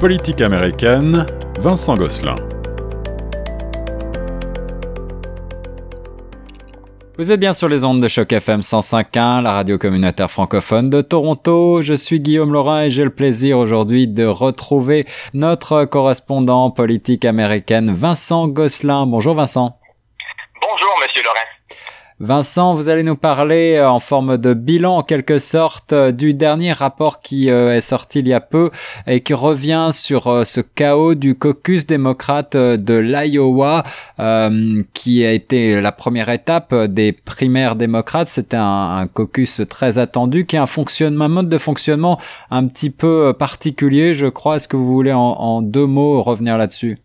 Politique américaine, Vincent Gosselin. Vous êtes bien sur les ondes de choc FM 105.1, la radio communautaire francophone de Toronto. Je suis Guillaume Laurin et j'ai le plaisir aujourd'hui de retrouver notre correspondant politique américaine Vincent Gosselin. Bonjour Vincent. Vincent, vous allez nous parler euh, en forme de bilan en quelque sorte euh, du dernier rapport qui euh, est sorti il y a peu et qui revient sur ce chaos du caucus démocrate de l'Iowa qui a été la première étape des primaires démocrates. C'était un, caucus très attendu qui a un fonctionnement, un mode de fonctionnement un petit peu particulier, je crois. Est-ce que vous voulez en, en deux mots revenir là-dessus?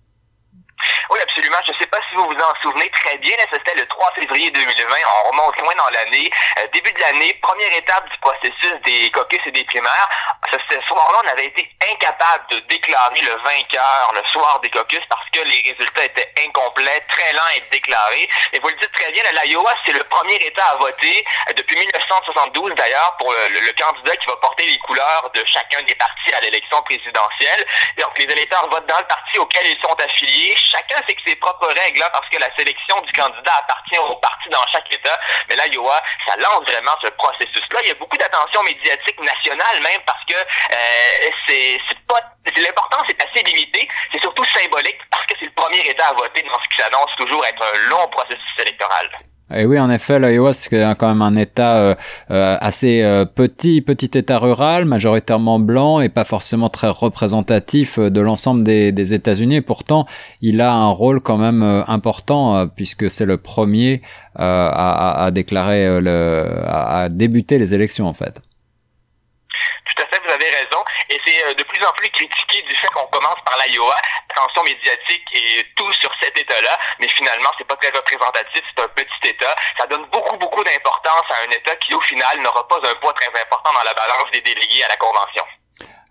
Oui, absolument. Je ne sais pas vous vous en souvenez très bien. C'était le 3 février 2020. On remonte loin dans l'année. Euh, début de l'année, première étape du processus des caucus et des primaires. Ce, soir-là, on avait été incapable de déclarer le vainqueur le soir des caucus parce que les résultats étaient incomplets, très lents à être déclarés. Et vous le dites très bien, l'Iowa, c'est le premier État à voter euh, depuis 1972 d'ailleurs pour le, candidat qui va porter les couleurs de chacun des partis à l'élection présidentielle. Donc les électeurs votent dans le parti auquel ils sont affiliés. Chacun fixe ses propres règles hein, parce que la sélection du candidat appartient au parti dans chaque État. Mais l'Iowa, ça lance vraiment ce processus-là. Il y a beaucoup d'attention médiatique nationale même parce que euh, c'est pas l'importance est assez limitée. C'est surtout symbolique parce que c'est le premier État à voter dans ce qui s'annonce toujours être un long processus électoral. Et oui, en effet, l'Iowa, c'est quand même un État euh, euh, assez euh, petit, petit État rural, majoritairement blanc et pas forcément très représentatif de l'ensemble des, des États-Unis. Pourtant, il a un rôle quand même important puisque c'est le premier à, à, déclarer, le, à débuter les élections en fait. Tout à fait, vous avez raison. Et c'est de plus en plus critiqué du fait qu'on commence par l'Iowa, attention médiatique et tout sur cet État-là, mais finalement, c'est pas très représentatif, c'est un petit État. Ça donne beaucoup, beaucoup d'importance à un État qui, au final, n'aura pas un poids très important dans la balance des délégués à la Convention.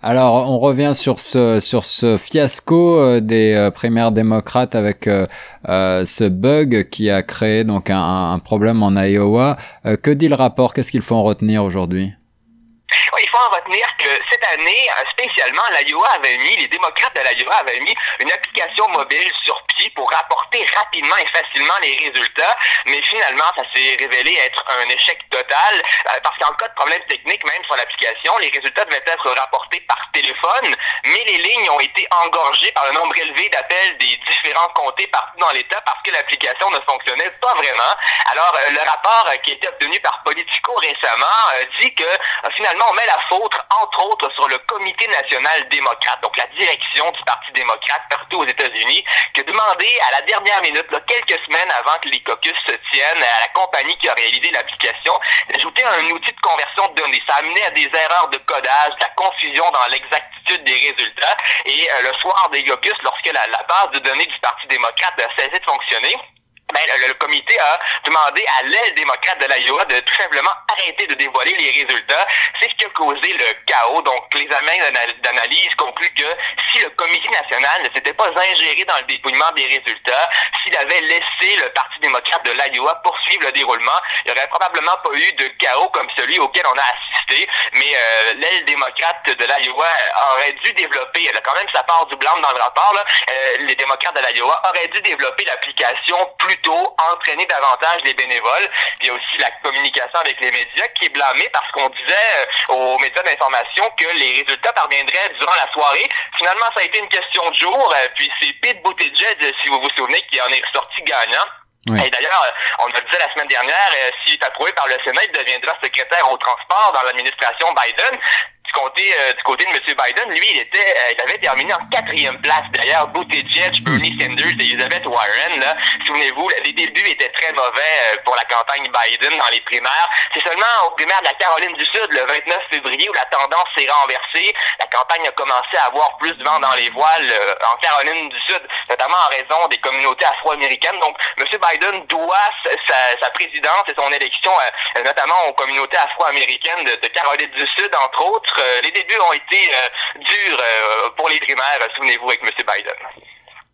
Alors, on revient sur ce sur ce fiasco euh, des euh, primaires démocrates avec euh, ce bug qui a créé donc un, un problème en Iowa. que dit le rapport? Qu'est-ce qu'il faut en retenir aujourd'hui? Il faut en retenir que cette année, euh, spécialement, l'Iowa avait mis, les démocrates de l'Iowa avaient mis une application mobile sur pied pour rapporter rapidement et facilement les résultats, mais finalement, ça s'est révélé être un échec total, euh, parce qu'en cas de problème technique, même sur l'application, les résultats devaient être rapportés par téléphone, mais les lignes ont été engorgées par le nombre élevé d'appels des différents comtés partout dans l'État parce que l'application ne fonctionnait pas vraiment. Alors, euh, le rapport qui a été obtenu par Récemment dit que finalement, on met la faute, entre autres, sur le Comité national démocrate, donc la direction du Parti démocrate partout aux États-Unis, qui a demandé à la dernière minute, quelques semaines avant que les caucus se tiennent, à la compagnie qui a réalisé l'application, d'ajouter un outil de conversion de données. Ça a amené à des erreurs de codage, de la confusion dans l'exactitude des résultats. Et euh, le soir des caucus, lorsque la base de données du Parti démocrate a cessé de fonctionner, ben, le, comité a demandé à l'aile démocrate de l'Iowa de tout simplement arrêter de dévoiler les résultats. C'est ce qui a causé le chaos. Donc, les amènes d'analyse concluent que si le comité national ne s'était pas ingéré dans le dépouillement des résultats, s'il avait laissé le Parti démocrate de l'Iowa poursuivre le déroulement, il n'y aurait probablement pas eu de chaos comme celui auquel on a assisté. Mais euh, l'aile démocrate de l'Iowa aurait dû développer, elle a quand même sa part du blanc dans le rapport, là, euh, les démocrates de l'Iowa auraient dû développer l'application plus plutôt entraîner davantage les bénévoles. Puis il y a aussi la communication avec les médias qui est blâmée parce qu'on disait euh, aux médias d'information que les résultats parviendraient durant la soirée. Finalement, ça a été une question de jour. Euh, puis c'est Pete Buttigieg, si vous vous souvenez, qui en est ressorti gagnant. Et d'ailleurs, on a dit la semaine dernière, euh, s'il est approuvé par le Sénat, il deviendra secrétaire au transport dans l'administration Biden côté, euh, du côté de M. Biden, lui, il était, euh, il avait terminé en quatrième place derrière Buttigieg, Bernie Sanders et Elizabeth Warren. Là. Souvenez-vous, les débuts étaient très mauvais euh, pour la campagne Biden dans les primaires. C'est seulement aux primaires de la Caroline du Sud, le 29 février, où la tendance s'est renversée. La campagne a commencé à avoir plus de vent dans les voiles en Caroline du Sud, notamment en raison des communautés afro-américaines. Donc, M. Biden doit sa, sa, présidence et son élection, notamment aux communautés afro-américaines de, de Caroline du Sud, entre autres. Euh, les débuts ont été euh, durs euh, pour les primaires, souvenez-vous, avec M. Biden.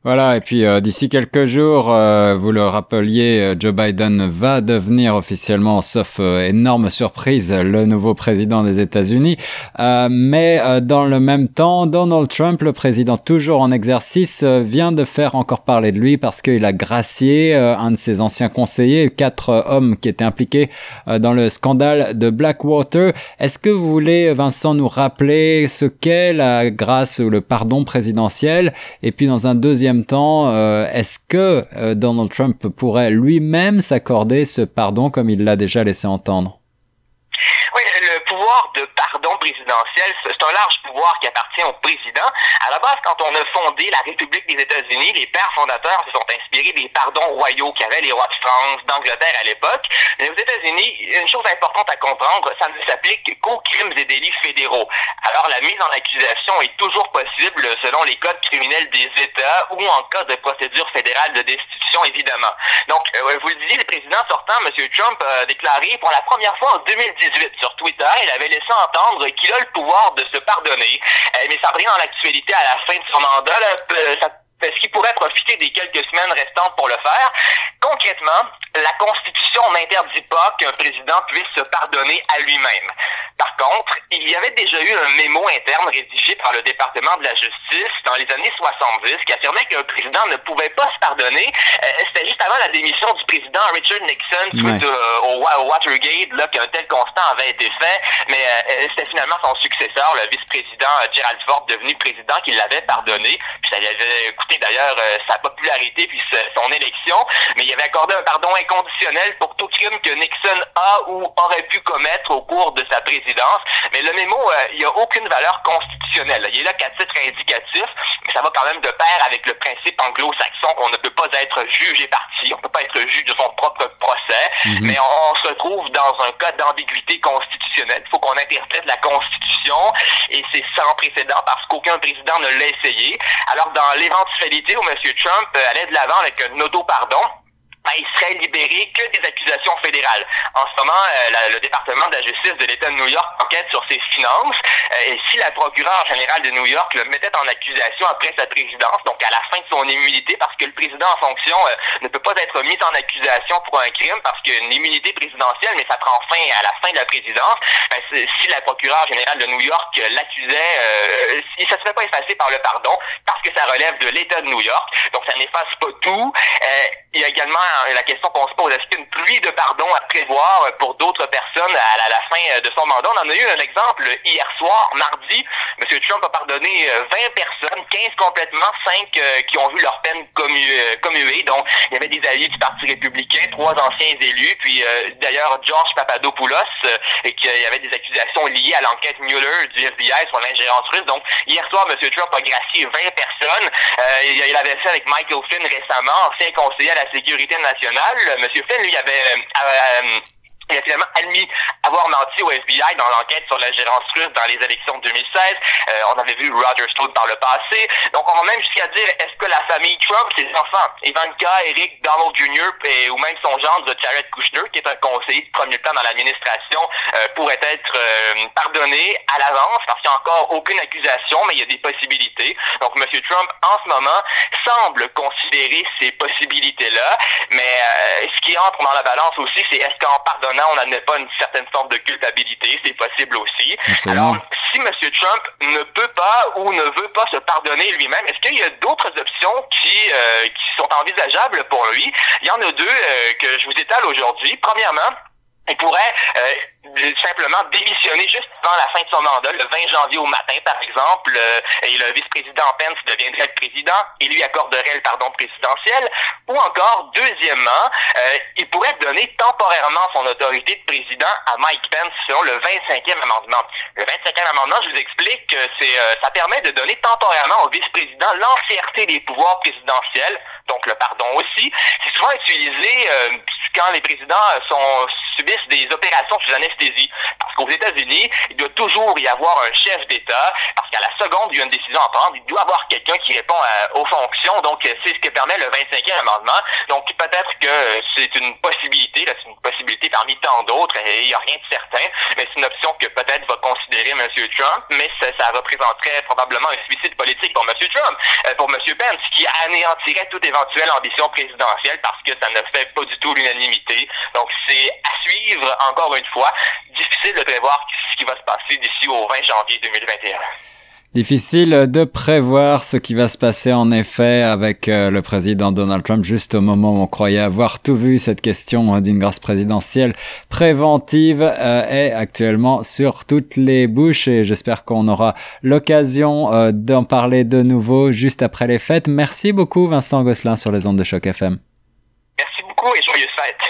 Voilà, et puis euh, d'ici quelques jours, euh, vous le rappeliez, euh, Joe Biden va devenir officiellement, sauf énorme surprise, le nouveau président des États-Unis. mais dans le même temps, Donald Trump, le président toujours en exercice, vient de faire encore parler de lui parce qu'il a gracié un de ses anciens conseillers, quatre hommes qui étaient impliqués dans le scandale de Blackwater. Est-ce que vous voulez, Vincent, nous rappeler ce qu'est la grâce ou le pardon présidentiel? Et puis dans un deuxième temps, euh, est-ce que euh, Donald Trump pourrait lui-même s'accorder ce pardon comme il l'a déjà laissé entendre? De pardon présidentiel, c'est un large pouvoir qui appartient au président. À la base, quand on a fondé la République des États-Unis, les pères fondateurs se sont inspirés des pardons royaux qu'avaient les rois de France, d'Angleterre à l'époque. Mais aux États-Unis, une chose importante à comprendre, ça ne s'applique qu'aux crimes et délits fédéraux. Alors, la mise en accusation est toujours possible selon les codes criminels des États ou en cas de procédure fédérale de destitution, évidemment. Donc, euh, vous le disiez, le président sortant, M. Trump, a déclaré pour la première fois en 2018 sur Twitter, il avait laissé entendre qu'il a le pouvoir de se pardonner. Euh, mais ça revient dans l'actualité à la fin de son mandat. Euh, est-ce qu'il pourrait profiter des quelques semaines restantes pour le faire? Concrètement, la Constitution n'interdit pas qu'un président puisse se pardonner à lui-même. Par contre, il y avait déjà eu un mémo interne rédigé par le département de la justice dans les années 70 qui affirmait qu'un président ne pouvait pas se pardonner. Euh, c'était juste avant la démission du président Richard Nixon suite euh, au, Watergate, là, qu'un tel constat avait été fait. Mais euh, c'était finalement son successeur, le vice-président Gerald Ford, devenu président, qui l'avait pardonné. Puis ça lui avait coûté d'ailleurs sa popularité puis son élection. Mais il avait accordé un pardon inconditionnel pour tout crime que Nixon a ou aurait pu commettre au cours de sa présidence mais le mémo, euh, il n'y a aucune valeur constitutionnelle. Il est là qu'à titre indicatif, mais ça va quand même de pair avec le principe anglo-saxon qu'on ne peut pas être juge et parti, on ne peut pas être juge de son propre procès, mhm. mais on, se retrouve dans un cas d'ambiguïté constitutionnelle. Il faut qu'on interprète la Constitution et c'est sans précédent parce qu'aucun président ne l'a essayé. Alors, dans l'éventualité où M. Trump allait de l'avant avec un auto-pardon, ben, il serait libéré que des accusations fédérales. En ce moment, euh, le département de la justice de l'État de New York enquête sur ses finances. Euh, et si la procureure générale de New York le mettait en accusation après sa présidence, donc à la fin de son immunité, parce que le président en fonction euh, ne peut pas être mis en accusation pour un crime parce qu'une immunité présidentielle, mais ça prend fin à la fin de la présidence. Ben, si la procureure générale de New York l'accusait, euh, ça ne serait pas effacé par le pardon parce que ça relève de l'État de New York. Donc ça n'efface pas tout. Il y a également Hein, la question qu'on se pose, est-ce qu'une pluie de pardon à prévoir pour d'autres personnes à la, fin de son mandat? On en a eu un exemple hier soir, mardi. M. Trump a pardonné 20 euh, personnes, 15 complètement, 5 euh, qui ont vu leur peine euh, commuée. Donc, il y avait des alliés du Parti républicain, trois anciens élus, puis d'ailleurs George Papadopoulos, et qu'il y avait des accusations liées à l'enquête Mueller du FBI sur l'ingérence russe. Donc, hier soir, M. Trump a gracié 20 personnes. il avait fait avec Michael Flynn récemment, ancien conseiller à la sécurité nationale. Monsieur Flynn, lui, avait euh, euh, il a finalement admis avoir menti au FBI dans l'enquête sur la gérance russe dans les élections de 2016. Euh, on avait vu Roger Stone par le passé. Donc, on va même jusqu'à dire, est-ce que la famille Trump, ses enfants, Ivanka, Eric, Donald Jr., et, ou même son gendre, Jared Kushner, qui est un conseiller de premier plan dans l'administration, euh, pourrait être euh, pardonné à l'avance parce qu'il n'y a encore aucune accusation, mais il y a des possibilités. Donc, M. Trump, en ce moment, semble considérer ces possibilités-là, mais ce qui entre dans la balance aussi, c'est est-ce qu'en pardonnant on n'admet pas une certaine forme de culpabilité, c'est possible aussi. Alors, si M. Trump ne peut pas ou ne veut pas se pardonner lui-même, est-ce qu'il y a d'autres options qui, euh, qui sont envisageables pour lui? Il y en a deux euh, que je vous étale aujourd'hui. Premièrement, il pourrait euh, simplement démissionner juste avant la fin de son mandat, le 20 janvier au matin, par exemple, euh, et le vice-président Pence deviendrait le président et lui accorderait le pardon présidentiel. Ou encore, deuxièmement, euh, il pourrait donner temporairement son autorité de président à Mike Pence selon le 25e amendement. Le 25e amendement, je vous explique que c'est ça permet de donner temporairement au vice-président l'entièreté des pouvoirs présidentiels, donc le pardon aussi. C'est souvent utilisé quand les présidents sont subissent des opérations sous anesthésie. Parce qu'aux États-Unis, il doit toujours y avoir un chef d'État, parce qu'à la seconde, il y a une décision à prendre, il doit y avoir quelqu'un qui répond aux fonctions. Donc, c'est ce que permet le 25e amendement. Donc, peut-être que c'est une possibilité, c'est une possibilité parmi tant d'autres, et il n'y a rien de certain, mais c'est une option que peut-être va considérer M. Trump, mais ça, ça représenterait probablement un suicide politique pour M. Trump, euh, pour M. Pence, qui anéantirait toute éventuelle ambition présidentielle parce que ça ne fait pas du tout l'unanimité. Donc, c'est à encore une fois, difficile de prévoir ce qui va se passer d'ici au 20 janvier 2021. Difficile de prévoir ce qui va se passer en effet avec euh, le président Donald Trump juste au moment où on croyait avoir tout vu. Cette question euh, d'une grâce présidentielle préventive euh, est actuellement sur toutes les bouches et j'espère qu'on aura l'occasion d'en parler de nouveau juste après les fêtes. Merci beaucoup Vincent Gosselin sur les ondes de choc FM. Merci beaucoup et joyeuses fêtes.